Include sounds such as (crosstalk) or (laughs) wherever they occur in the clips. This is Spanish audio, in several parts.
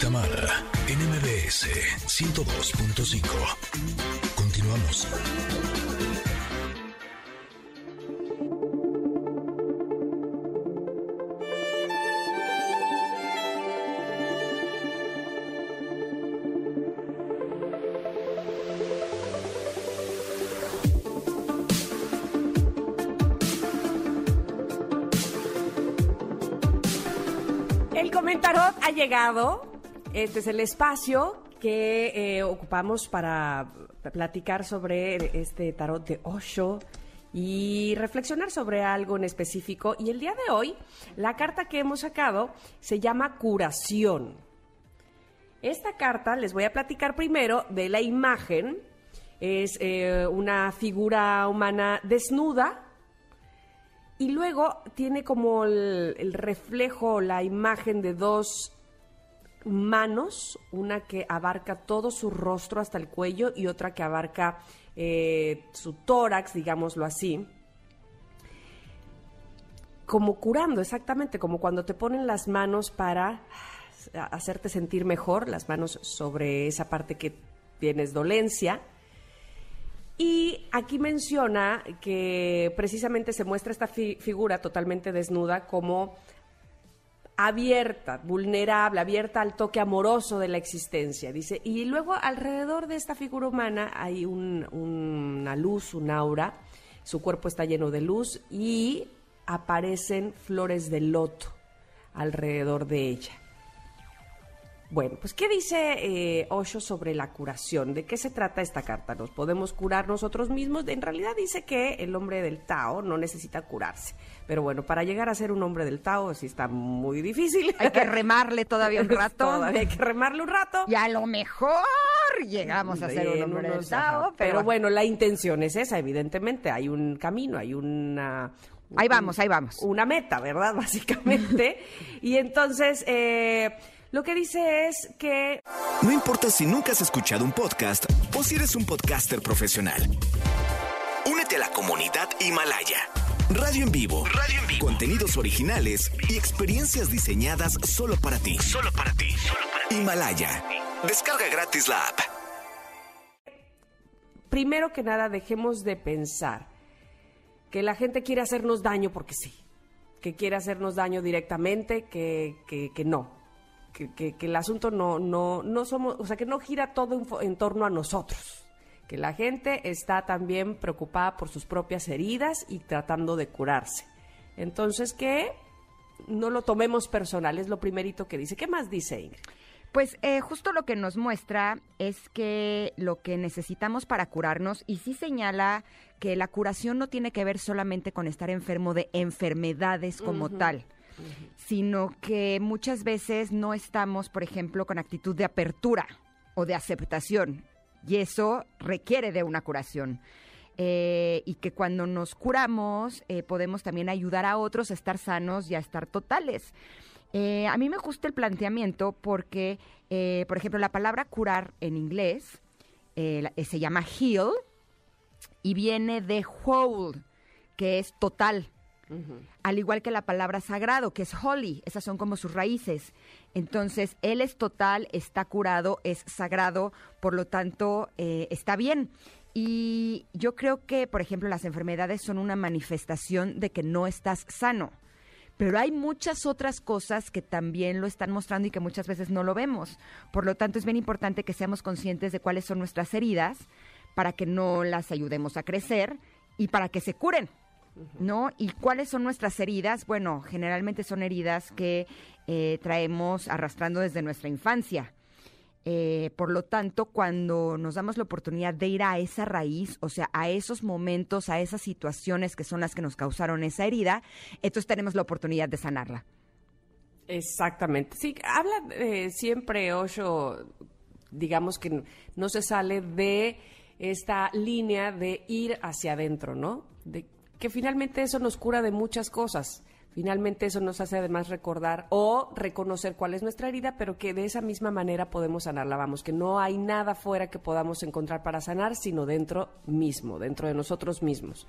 Tamara en MBS 102.5. Continuamos. El comentarot ha llegado. Este es el espacio que eh, ocupamos para platicar sobre este tarot de Osho y reflexionar sobre algo en específico. Y el día de hoy, la carta que hemos sacado se llama curación. Esta carta les voy a platicar primero de la imagen. Es eh, una figura humana desnuda, y luego tiene como el, el reflejo, la imagen de dos manos, una que abarca todo su rostro hasta el cuello y otra que abarca eh, su tórax, digámoslo así. Como curando, exactamente, como cuando te ponen las manos para hacerte sentir mejor, las manos sobre esa parte que tienes dolencia. Y aquí menciona que precisamente se muestra esta fi- figura totalmente desnuda como abierta, vulnerable, abierta al toque amoroso de la existencia, dice. Y luego alrededor de esta figura humana hay un- una luz, un aura, su cuerpo está lleno de luz y aparecen flores de loto alrededor de ella. Bueno, pues ¿qué dice eh, Osho sobre la curación? ¿De qué se trata esta carta? ¿Nos podemos curar nosotros mismos? En realidad dice que el hombre del Tao no necesita curarse. Pero bueno, para llegar a ser un hombre del Tao sí está muy difícil. Hay que (laughs) remarle todavía un rato. Todavía hay que remarle un rato. Y a lo mejor llegamos a ser un hombre del Tao, ajá. pero, Pero bueno, la intención es esa, evidentemente. Hay un camino, hay una... Ahí vamos, ahí vamos. Una meta, ¿verdad? (laughs) Básicamente. y entonces, eh, lo que dice es que No importa si nunca has escuchado un podcast o si eres un podcaster profesional. Únete a la comunidad Himalaya. Radio en vivo. Radio en vivo. Contenidos originales y experiencias diseñadas solo para ti. Solo para ti. Himalaya. Descarga gratis la app. primero que nada dejemos de pensar que la gente quiere hacernos daño porque sí, que quiere hacernos daño directamente, que, que, que no, que, que- que el asunto no, no, no somos, o sea, que no gira todo en, torno a nosotros, que la gente está también preocupada por sus propias heridas y tratando de curarse. Entonces, que no lo tomemos personal, es lo primerito que dice. ¿Qué más dice Ingrid? Pues eh, justo lo que nos muestra es que lo que necesitamos para curarnos, y sí señala que la curación no tiene que ver solamente con estar enfermo de enfermedades como tal, sino que muchas veces no estamos, por ejemplo, con actitud de apertura o de aceptación, y eso requiere de una curación. Eh, y que cuando nos curamos eh, podemos también ayudar a otros a estar sanos y a estar totales. Eh, a mí me gusta el planteamiento porque, por ejemplo, la palabra curar en inglés se llama heal y viene de whole, que es total. Al igual que la palabra sagrado, que es holy, esas son como sus raíces. Entonces, Él es total, está curado, es sagrado, por lo tanto, eh, está bien. Y yo creo que, por ejemplo, las enfermedades son una manifestación de que no estás sano. Pero hay muchas otras cosas que también lo están mostrando y que muchas veces no lo vemos. Por lo tanto, es bien importante que seamos conscientes de cuáles son nuestras heridas para que no las ayudemos a crecer y para que se curen. ¿No? ¿Y cuáles son nuestras heridas? Bueno, generalmente son heridas que eh, traemos arrastrando desde nuestra infancia. Eh, por lo tanto, cuando nos damos la oportunidad de ir a esa raíz, o sea, a esos momentos, a esas situaciones que son las que nos causaron esa herida, entonces tenemos la oportunidad de sanarla. Exactamente. Sí, habla eh, siempre Osho, digamos que no se sale de esta línea de ir hacia adentro, ¿no? De que finalmente eso nos cura de muchas cosas. Finalmente eso nos hace además recordar o reconocer cuál es nuestra herida, pero que de esa misma manera podemos sanarla. Vamos, que no hay nada fuera que podamos encontrar para sanar, sino dentro mismo, dentro de nosotros mismos.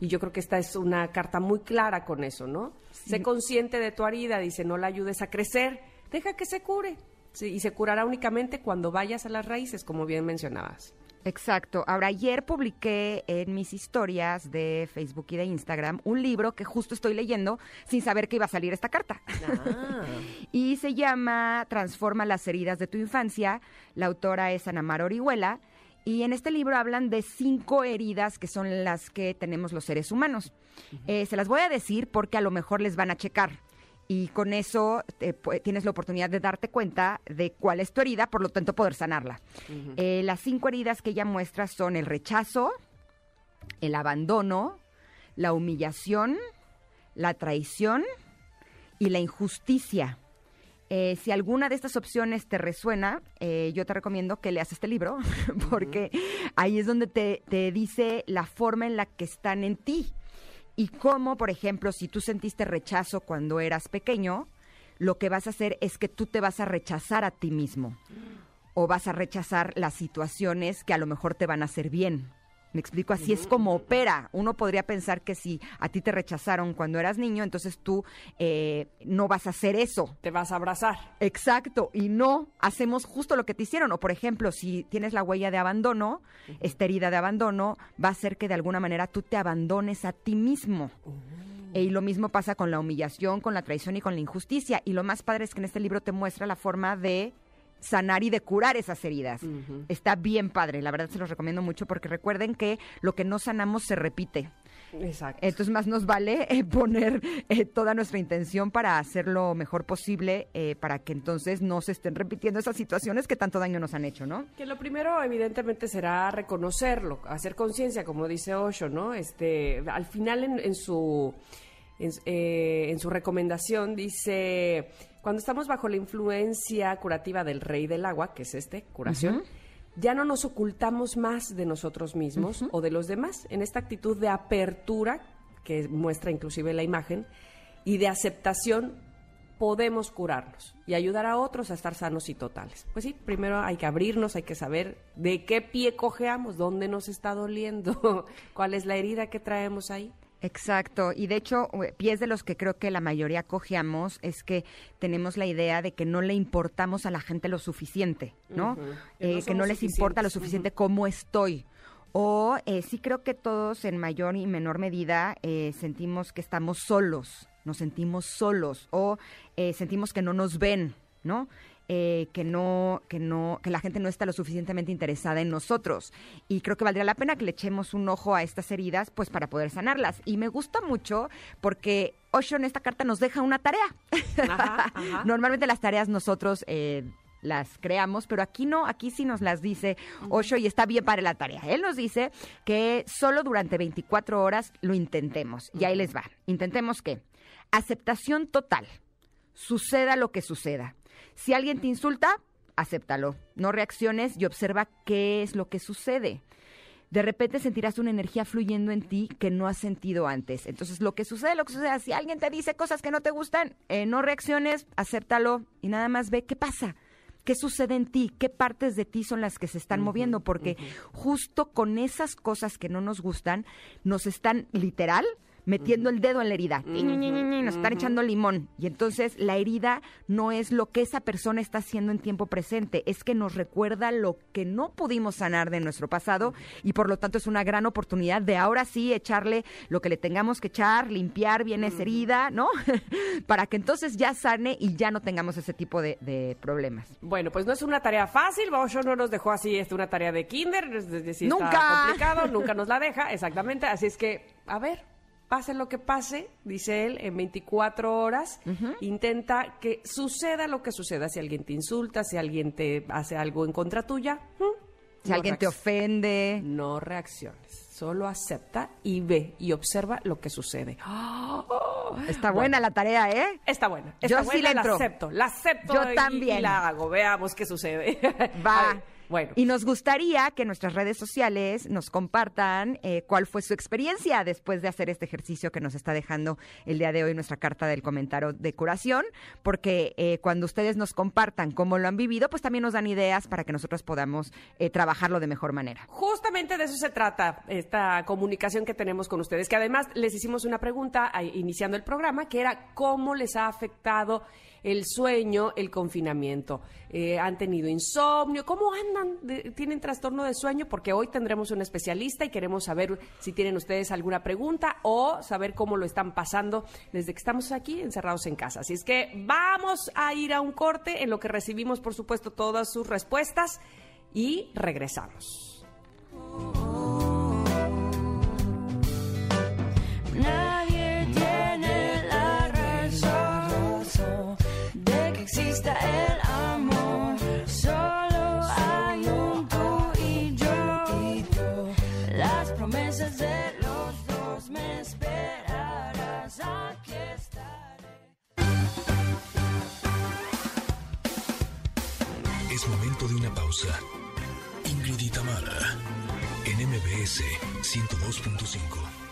Y yo creo que esta es una carta muy clara con eso, ¿no? Sé consciente de tu herida, dice, no la ayudes a crecer, deja que se cure. Sí, y se curará únicamente cuando vayas a las raíces, como bien mencionabas. Exacto. Ahora, ayer publiqué en mis historias de Facebook y de Instagram un libro que justo estoy leyendo sin saber que iba a salir esta carta. Ah. (laughs) y se llama Transforma las heridas de tu infancia. La autora es Ana Mar Orihuela. Y en este libro hablan de cinco heridas que son las que tenemos los seres humanos. Eh, se las voy a decir porque a lo mejor les van a checar. Y con eso te pu- tienes la oportunidad de darte cuenta de cuál es tu herida, por lo tanto poder sanarla. Eh, las cinco heridas que ella muestra son el rechazo, el abandono, la humillación, la traición y la injusticia. Eh, si alguna de estas opciones te resuena, eh, yo te recomiendo que leas este libro, (laughs) porque ahí es donde te, te dice la forma en la que están en ti. Y cómo, por ejemplo, si tú sentiste rechazo cuando eras pequeño, lo que vas a hacer es que tú te vas a rechazar a ti mismo. O vas a rechazar las situaciones que a lo mejor te van a hacer bien. Me explico, así es como opera. Uno podría pensar que si a ti te rechazaron cuando eras niño, entonces tú eh, no vas a hacer eso. Te vas a abrazar. Exacto, y no hacemos justo lo que te hicieron. O por ejemplo, si tienes la huella de abandono, esta herida de abandono va a hacer que de alguna manera tú te abandones a ti mismo. Y lo mismo pasa con la humillación, con la traición y con la injusticia. Y lo más padre es que en este libro te muestra la forma de sanar y de curar esas heridas. Está bien padre, la verdad se los recomiendo mucho porque recuerden que lo que no sanamos se repite. Exacto. Entonces más nos vale eh, poner eh, toda nuestra intención para hacer lo mejor posible eh, para que entonces no se estén repitiendo esas situaciones que tanto daño nos han hecho, ¿no? Que lo primero, evidentemente, será reconocerlo, hacer conciencia, como dice Osho, ¿no? Este, al final, en, en su en, en su recomendación dice, cuando estamos bajo la influencia curativa del rey del agua, que es este, curación, ya no nos ocultamos más de nosotros mismos o de los demás, en esta actitud de apertura, que muestra inclusive la imagen, y de aceptación podemos curarnos y ayudar a otros a estar sanos y totales. Pues sí, primero hay que abrirnos, hay que saber de qué pie cojeamos, dónde nos está doliendo, (laughs) cuál es la herida que traemos ahí. Exacto, y de hecho, eh, pies de los que creo que la mayoría cojeamos es que tenemos la idea de que no le importamos a la gente lo suficiente, ¿no? Ujú, que no Eh, que no les importa lo suficiente cómo estoy. O eh, sí creo que todos en mayor y menor medida eh, sentimos que estamos solos, nos sentimos solos o eh, sentimos que no nos ven, ¿no? Eh, que no, que no, que la gente no está lo suficientemente interesada en nosotros. Y creo que valdría la pena que le echemos un ojo a estas heridas, pues para poder sanarlas. Y me gusta mucho porque Osho en esta carta nos deja una tarea. Ajá, (laughs) ajá. Normalmente las tareas nosotros eh, las creamos, pero aquí no, aquí sí nos las dice Osho y está bien para la tarea. Él nos dice que solo durante 24 horas lo intentemos. Y ahí les va. Intentemos qué? Aceptación total. Suceda lo que suceda. Si alguien te insulta, acéptalo. No reacciones y observa qué es lo que sucede. De repente sentirás una energía fluyendo en ti que no has sentido antes. Entonces, lo que sucede, lo que suceda, si alguien te dice cosas que no te gustan, eh, no reacciones, acéptalo y nada más ve qué pasa. ¿Qué sucede en ti? ¿Qué partes de ti son las que se están moviendo? Porque justo con esas cosas que no nos gustan, nos están literal metiendo el dedo en la herida. Nos están echando limón. Y entonces la herida no es lo que esa persona está haciendo en tiempo presente, es que nos recuerda lo que no pudimos sanar de nuestro pasado y por lo tanto es una gran oportunidad de ahora sí echarle lo que le tengamos que echar, limpiar bien esa herida, ¿no? (laughs) Para que entonces ya sane y ya no tengamos ese tipo de, de problemas. Bueno, pues no es una tarea fácil, Osho no nos dejó así, es una tarea de kinder, es decir, ¡Nunca! está complicado, nunca nos la deja, (laughs) exactamente, así es que, a ver, pase lo que pase, dice él, en 24 horas, intenta que suceda lo que suceda, si alguien te insulta, si alguien te hace algo en contra tuya, ¿hmm? Si no alguien te ofende, No reacciones, solo acepta y ve y observa lo que sucede. (gasps) está buena la tarea, ¿eh? Está buena, Yo está sí buena, le la acepto, la acepto Yo y- también. y la hago, veamos qué sucede. Va. (laughs) Bueno. Y nos gustaría que nuestras redes sociales nos compartan eh, cuál fue su experiencia después de hacer este ejercicio que nos está dejando el día de hoy nuestra carta del comentario de curación, porque eh, cuando ustedes nos compartan cómo lo han vivido, pues también nos dan ideas para que nosotros podamos eh, trabajarlo de mejor manera. Justamente de eso se trata esta comunicación que tenemos con ustedes, que además les hicimos una pregunta iniciando el programa, que era cómo les ha afectado el sueño, el confinamiento. Eh, ¿Han tenido insomnio? ¿Cómo ¿Tienen trastorno de sueño? Porque hoy tendremos un especialista y queremos saber si tienen ustedes alguna pregunta o saber cómo lo están pasando desde que estamos aquí encerrados en casa. Así es que vamos a ir a un corte en lo que recibimos, por supuesto, todas sus respuestas y regresamos. Nadie tiene la razón de que exista el Promesas de los dos me esperarás. Aquí estaré. Es momento de una pausa. Ingrid y Tamara, en MBS 102.5.